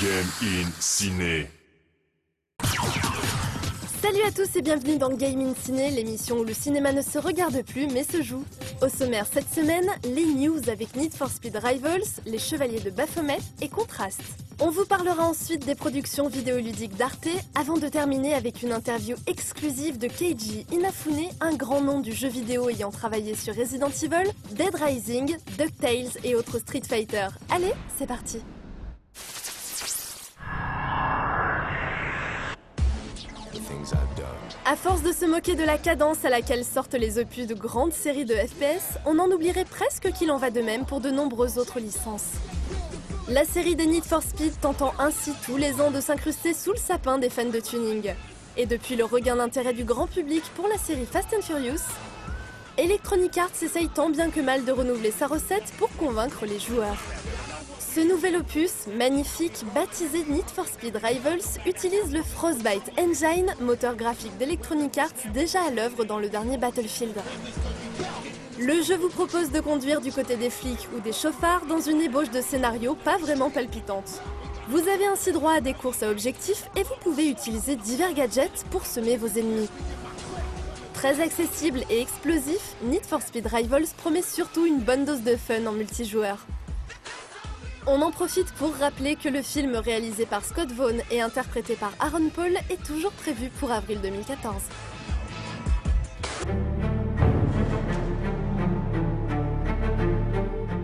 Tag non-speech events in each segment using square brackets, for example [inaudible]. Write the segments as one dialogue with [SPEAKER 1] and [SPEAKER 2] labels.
[SPEAKER 1] Game in Ciné.
[SPEAKER 2] Salut à tous et bienvenue dans Game in Ciné, l'émission où le cinéma ne se regarde plus mais se joue. Au sommaire cette semaine, les news avec Need for Speed Rivals, les Chevaliers de Baphomet et Contrast. On vous parlera ensuite des productions vidéoludiques d'Arte avant de terminer avec une interview exclusive de Keiji Inafune, un grand nom du jeu vidéo ayant travaillé sur Resident Evil, Dead Rising, DuckTales et autres Street Fighter. Allez, c'est parti force de se moquer de la cadence à laquelle sortent les opus de grandes séries de FPS, on en oublierait presque qu'il en va de même pour de nombreuses autres licences. La série des Need for Speed tentant ainsi tous les ans de s'incruster sous le sapin des fans de tuning. Et depuis le regain d'intérêt du grand public pour la série Fast and Furious, Electronic Arts essaye tant bien que mal de renouveler sa recette pour convaincre les joueurs. Ce nouvel opus, magnifique, baptisé Need for Speed Rivals, utilise le Frostbite Engine, moteur graphique d'Electronic Arts déjà à l'œuvre dans le dernier Battlefield. Le jeu vous propose de conduire du côté des flics ou des chauffards dans une ébauche de scénario pas vraiment palpitante. Vous avez ainsi droit à des courses à objectifs et vous pouvez utiliser divers gadgets pour semer vos ennemis. Très accessible et explosif, Need for Speed Rivals promet surtout une bonne dose de fun en multijoueur. On en profite pour rappeler que le film réalisé par Scott Vaughn et interprété par Aaron Paul est toujours prévu pour avril 2014.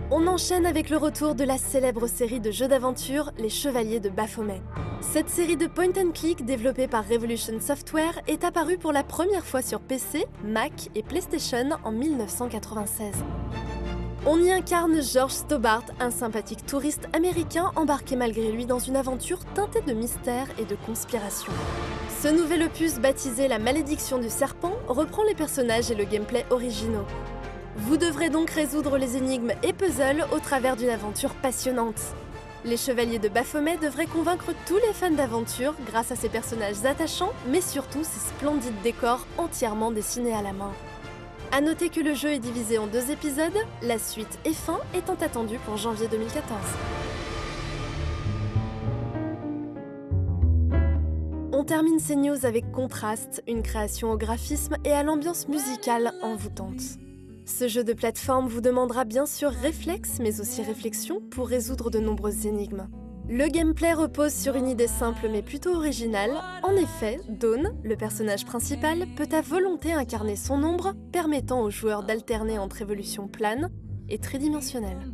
[SPEAKER 2] On enchaîne avec le retour de la célèbre série de jeux d'aventure Les Chevaliers de Baphomet. Cette série de point and click développée par Revolution Software est apparue pour la première fois sur PC, Mac et PlayStation en 1996. On y incarne George Stobart, un sympathique touriste américain embarqué malgré lui dans une aventure teintée de mystère et de conspiration. Ce nouvel opus baptisé La malédiction du serpent reprend les personnages et le gameplay originaux. Vous devrez donc résoudre les énigmes et puzzles au travers d'une aventure passionnante. Les Chevaliers de Baphomet devraient convaincre tous les fans d'aventure grâce à ces personnages attachants, mais surtout ces splendides décors entièrement dessinés à la main. A noter que le jeu est divisé en deux épisodes, la suite et fin étant attendue pour janvier 2014. On termine ces news avec Contrast, une création au graphisme et à l'ambiance musicale envoûtante. Ce jeu de plateforme vous demandera bien sûr réflexe mais aussi réflexion pour résoudre de nombreuses énigmes. Le gameplay repose sur une idée simple mais plutôt originale. En effet, Dawn, le personnage principal, peut à volonté incarner son ombre, permettant aux joueurs d'alterner entre évolution plane et tridimensionnelle.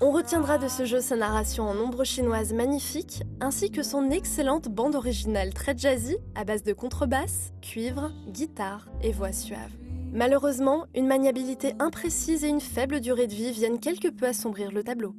[SPEAKER 2] On retiendra de ce jeu sa narration en ombre chinoise magnifique, ainsi que son excellente bande originale très jazzy à base de contrebasse, cuivre, guitare et voix suave. Malheureusement, une maniabilité imprécise et une faible durée de vie viennent quelque peu assombrir le tableau.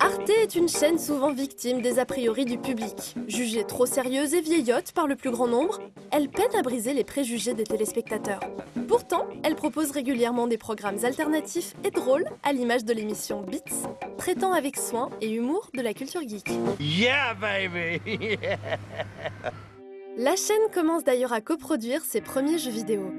[SPEAKER 2] Arte est une chaîne souvent victime des a priori du public. Jugée trop sérieuse et vieillotte par le plus grand nombre, elle peine à briser les préjugés des téléspectateurs. Pourtant, elle propose régulièrement des programmes alternatifs et drôles à l'image de l'émission Beats, traitant avec soin et humour de la culture geek.
[SPEAKER 3] Yeah, baby! [laughs]
[SPEAKER 2] La chaîne commence d'ailleurs à coproduire ses premiers jeux vidéo.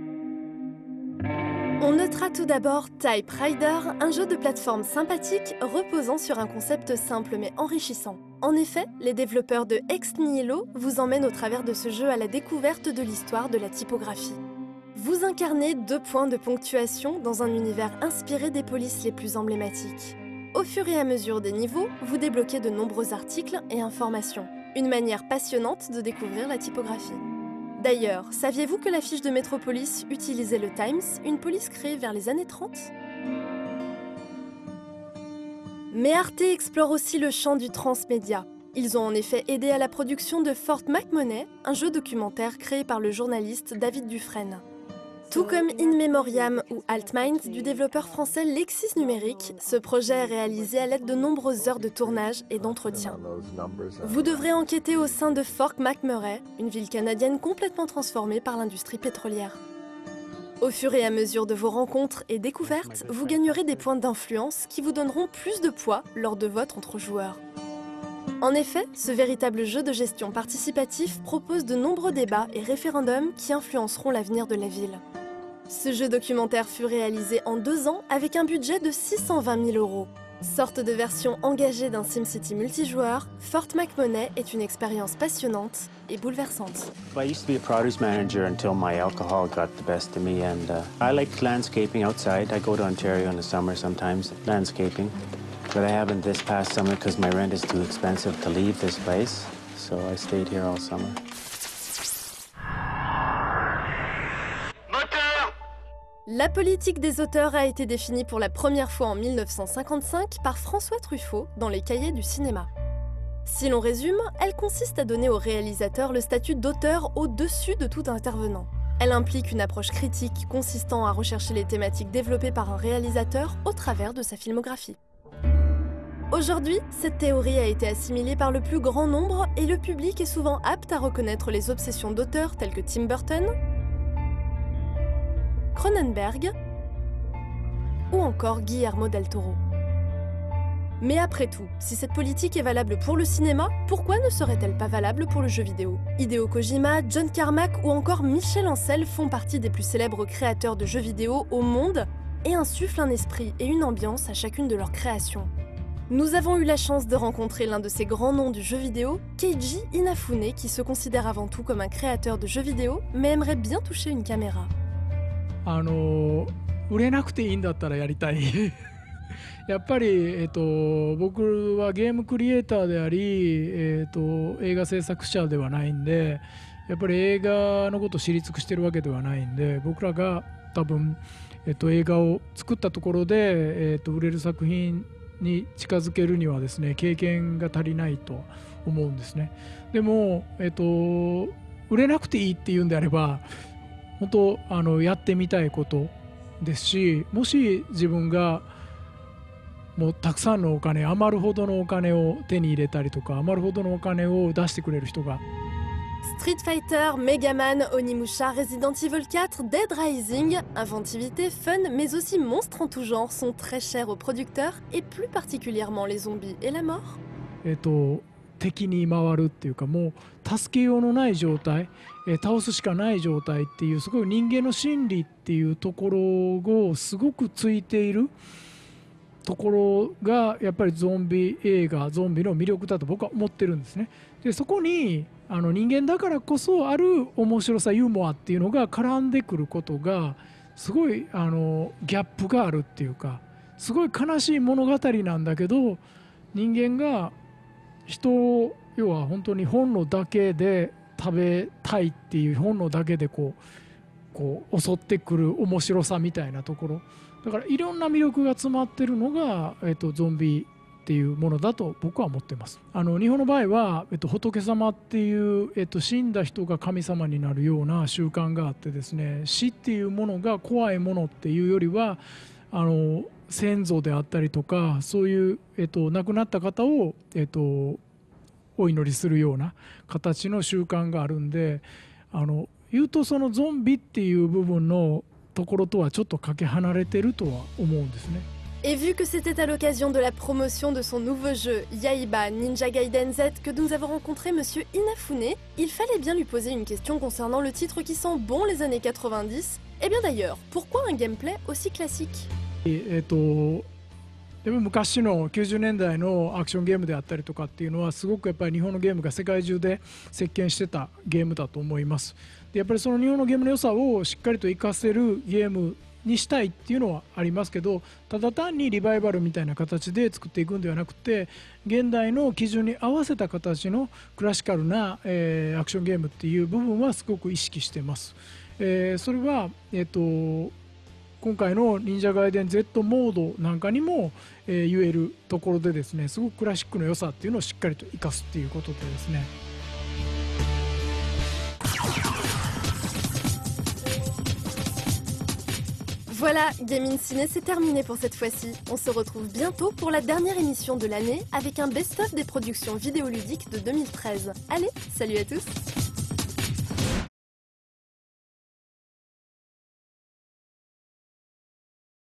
[SPEAKER 2] On notera tout d'abord Type Rider, un jeu de plateforme sympathique reposant sur un concept simple mais enrichissant. En effet, les développeurs de Ex Nihilo vous emmènent au travers de ce jeu à la découverte de l'histoire de la typographie. Vous incarnez deux points de ponctuation dans un univers inspiré des polices les plus emblématiques. Au fur et à mesure des niveaux, vous débloquez de nombreux articles et informations. Une manière passionnante de découvrir la typographie. D'ailleurs, saviez-vous que la fiche de Metropolis utilisait le Times, une police créée vers les années 30 Mais Arte explore aussi le champ du transmédia. Ils ont en effet aidé à la production de Fort McMoney, un jeu documentaire créé par le journaliste David Dufresne. Tout comme In Memoriam ou Altmind du développeur français Lexis Numérique, ce projet est réalisé à l'aide de nombreuses heures de tournage et d'entretien. Vous devrez enquêter au sein de Fort McMurray, une ville canadienne complètement transformée par l'industrie pétrolière. Au fur et à mesure de vos rencontres et découvertes, vous gagnerez des points d'influence qui vous donneront plus de poids lors de votes entre joueurs. En effet, ce véritable jeu de gestion participatif propose de nombreux débats et référendums qui influenceront l'avenir de la ville. Ce jeu documentaire fut réalisé en deux ans avec un budget de 620 000 euros. Sorte de version engagée d'un SimCity multijoueur, Fort McMoney est une expérience passionnante et bouleversante.
[SPEAKER 4] I used to be a produce manager until my alcohol got the best of me, and uh, I like landscaping outside. I go to Ontario in the summer sometimes, landscaping. But I haven't this past summer because my rent is too expensive to leave this place, so I stayed here all summer.
[SPEAKER 2] La politique des auteurs a été définie pour la première fois en 1955 par François Truffaut dans les cahiers du cinéma. Si l'on résume, elle consiste à donner au réalisateur le statut d'auteur au-dessus de tout intervenant. Elle implique une approche critique consistant à rechercher les thématiques développées par un réalisateur au travers de sa filmographie. Aujourd'hui, cette théorie a été assimilée par le plus grand nombre et le public est souvent apte à reconnaître les obsessions d'auteurs tels que Tim Burton, Cronenberg ou encore Guillermo del Toro. Mais après tout, si cette politique est valable pour le cinéma, pourquoi ne serait-elle pas valable pour le jeu vidéo? Hideo Kojima, John Carmack ou encore Michel Ancel font partie des plus célèbres créateurs de jeux vidéo au monde et insufflent un esprit et une ambiance à chacune de leurs créations. Nous avons eu la chance de rencontrer l'un de ces grands noms du jeu vidéo, Keiji Inafune, qui se considère avant tout comme un créateur de jeux vidéo, mais aimerait bien toucher une caméra.
[SPEAKER 5] あの売れなくていいんだったらやりたい。[laughs] やっぱり、えっと、僕はゲームクリエイターであり、えっと、映画制作者ではないんでやっぱり映画のことを知り尽くしてるわけではないんで僕らが多分、えっと、映画を作ったところで、えっと、売れる作品に近づけるにはですね経験が足りないと思うんですね。でも、えっと、売れなくていいっていうんであれば本当あのやってみたいことですしもし自分がもうたくさんのお金余るほどのお金を手に入れたりとか余るほどのお金を出してくれる人が
[SPEAKER 2] Street Fighter, Mega Man, Onimusha, Resident Evil 4, Dead Rising, inventivité, fun, mais aussi monstres en tout genre sont très chers aux producteurs et plus particulièrement les zombies et la mort.
[SPEAKER 5] えっと 敵に回るっていうかもう助けようのない状態、え倒すしかない状態っていうすごい人間の心理っていうところをすごくついているところがやっぱりゾンビ映画ゾンビの魅力だと僕は思ってるんですね。でそこにあの人間だからこそある面白さユーモアっていうのが絡んでくることがすごいあのギャップがあるっていうかすごい悲しい物語なんだけど人間が人を要は本当に本能だけで食べたいっていう本能だけでこうこう襲ってくる面白さみたいなところ。だからいろんな魅力が詰まってるのが、えっと、ゾンビっていうものだと僕は思ってます。あの日本の場合は、えっと、仏様っていう、えっと、死んだ人が神様になるような習慣があってですね死っていうものが怖いものっていうよりはあの先祖であったりとかそういう、えっと、亡くなった方を、えっと、お祈りするような形の習慣があるんであの言うとそのゾンビっていう部分のところとはちょっとかけ離れてるとは思うんですね。
[SPEAKER 2] Et vu que c'était à l'occasion de la promotion de son nouveau jeu Yaiba Ninja Gaiden Z que nous avons rencontré Monsieur Inafune, il fallait bien lui poser une question concernant le titre qui sent bon les années 90. Et bien d'ailleurs, pourquoi un gameplay aussi classique
[SPEAKER 5] えっとでも昔の90年代のアクションゲームであったりとかっていうのはすごくやっぱり日本のゲームが世界中で席巻してたゲームだと思います。でやっぱりその日本のゲームの良さをしっかりと活かせるゲームにしたいっていうのはありますけどただ単にリバイバルみたいな形で作っていくんではなくて現代の基準に合わせた形のクラシカルな、えーアクションゲームっていう部分はすごく意識してます、えーそれは、えっと今回の忍者ガイデン Z モードなんかにも、えー言えるところでですねすごくクラシックの良さっていうのをしっかりと生かすっていうことでですね
[SPEAKER 2] Voilà, Gaming Ciné, c'est terminé pour cette fois-ci. On se retrouve bientôt pour la dernière émission de l'année avec un best-of des productions vidéoludiques de 2013. Allez, salut à tous